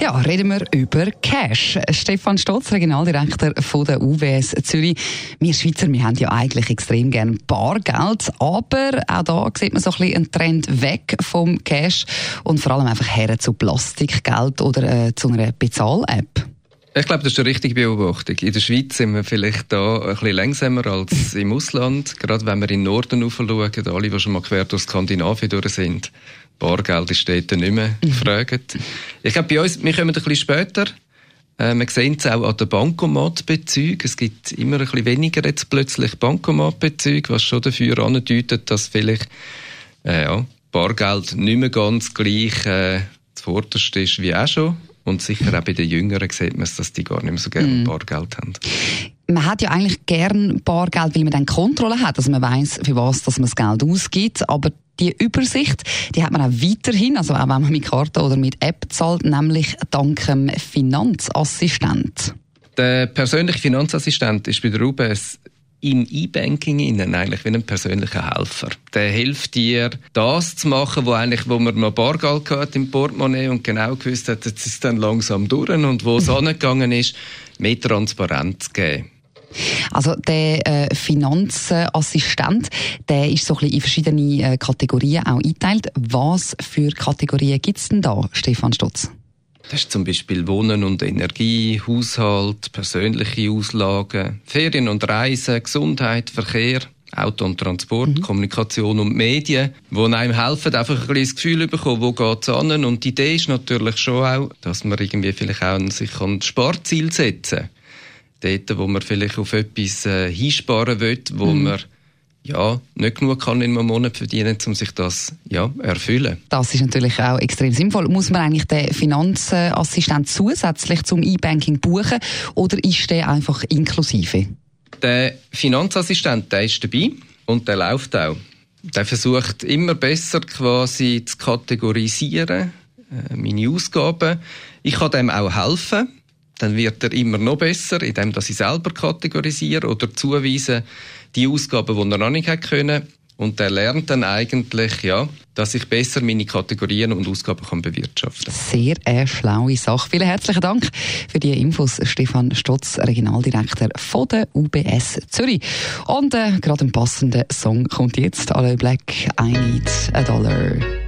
Ja, reden wir über Cash. Stefan Stotz, Regionaldirektor von der UWS Zürich. Wir Schweizer, wir haben ja eigentlich extrem gerne Bargeld, aber auch da sieht man so ein bisschen einen Trend weg vom Cash und vor allem einfach her zu Plastikgeld oder äh, zu einer Bezahl-App. Ich glaube, das ist eine richtige Beobachtung. In der Schweiz sind wir vielleicht da ein bisschen langsamer als im Ausland. Gerade wenn wir in den Norden schauen, alle, die schon mal quer durch Skandinavien durch sind, Bargeld ist dort nicht mehr mhm. gefragt. Ich glaube, bei uns, wir kommen ein bisschen später. Äh, wir sehen es auch an den Bankomatbezügen. Es gibt immer ein bisschen weniger jetzt plötzlich Bankomatbezüge, was schon dafür andeutet, dass vielleicht äh, ja, Bargeld nicht mehr ganz gleich äh, zuvorderst ist wie auch schon. Und sicher auch bei den Jüngeren sieht man es, dass die gar nicht mehr so gerne mm. Bargeld haben. Man hat ja eigentlich gern Bargeld, weil man dann Kontrolle hat, dass man weiß, für was dass man das Geld ausgibt. Aber die Übersicht, die hat man auch weiterhin, also auch wenn man mit Karte oder mit App zahlt, nämlich dank dem Finanzassistent. Der persönliche Finanzassistent ist bei der UBS im E-Banking eigentlich wie ein persönlicher Helfer. Der hilft dir, das zu machen, wo eigentlich, wo man noch Bargeld hat im Portemonnaie und genau gewusst hat, jetzt ist es dann langsam durch und wo es angegangen ist, mehr Transparenz zu geben. Also der äh, Finanzassistent, der ist so ein bisschen in verschiedene äh, Kategorien auch eingeteilt. Was für Kategorien gibt es denn da, Stefan Stotz? Das ist zum Beispiel Wohnen und Energie, Haushalt, persönliche Auslagen, Ferien und Reisen, Gesundheit, Verkehr, Auto und Transport, mhm. Kommunikation und Medien, die einem helfen, einfach ein bisschen das Gefühl zu bekommen, wo geht es an. Und die Idee ist natürlich schon auch, dass man irgendwie vielleicht auch sich ein Sparziel setzen Dort, wo man vielleicht auf etwas äh, hinsparen will, wo mhm. man ja, nicht genug kann in einem Monat verdienen, um sich das ja, erfüllen. Das ist natürlich auch extrem sinnvoll. Muss man eigentlich den Finanzassistent zusätzlich zum E-Banking buchen oder ist der einfach inklusive? Der Finanzassistent, der ist dabei und der läuft auch. Der versucht immer besser quasi zu kategorisieren, äh, meine Ausgaben. Ich kann dem auch helfen dann wird er immer noch besser, indem dass ich selber kategorisiere oder zuweise die Ausgaben, die er noch nicht hat können. Und er lernt dann eigentlich, ja, dass ich besser meine Kategorien und Ausgaben kann bewirtschaften kann. Sehr eine schlaue Sache. Vielen herzlichen Dank für die Infos, Stefan Stotz, Regionaldirektor von der UBS Zürich. Und äh, gerade ein passender Song kommt jetzt. Alle Black, I Need a Dollar.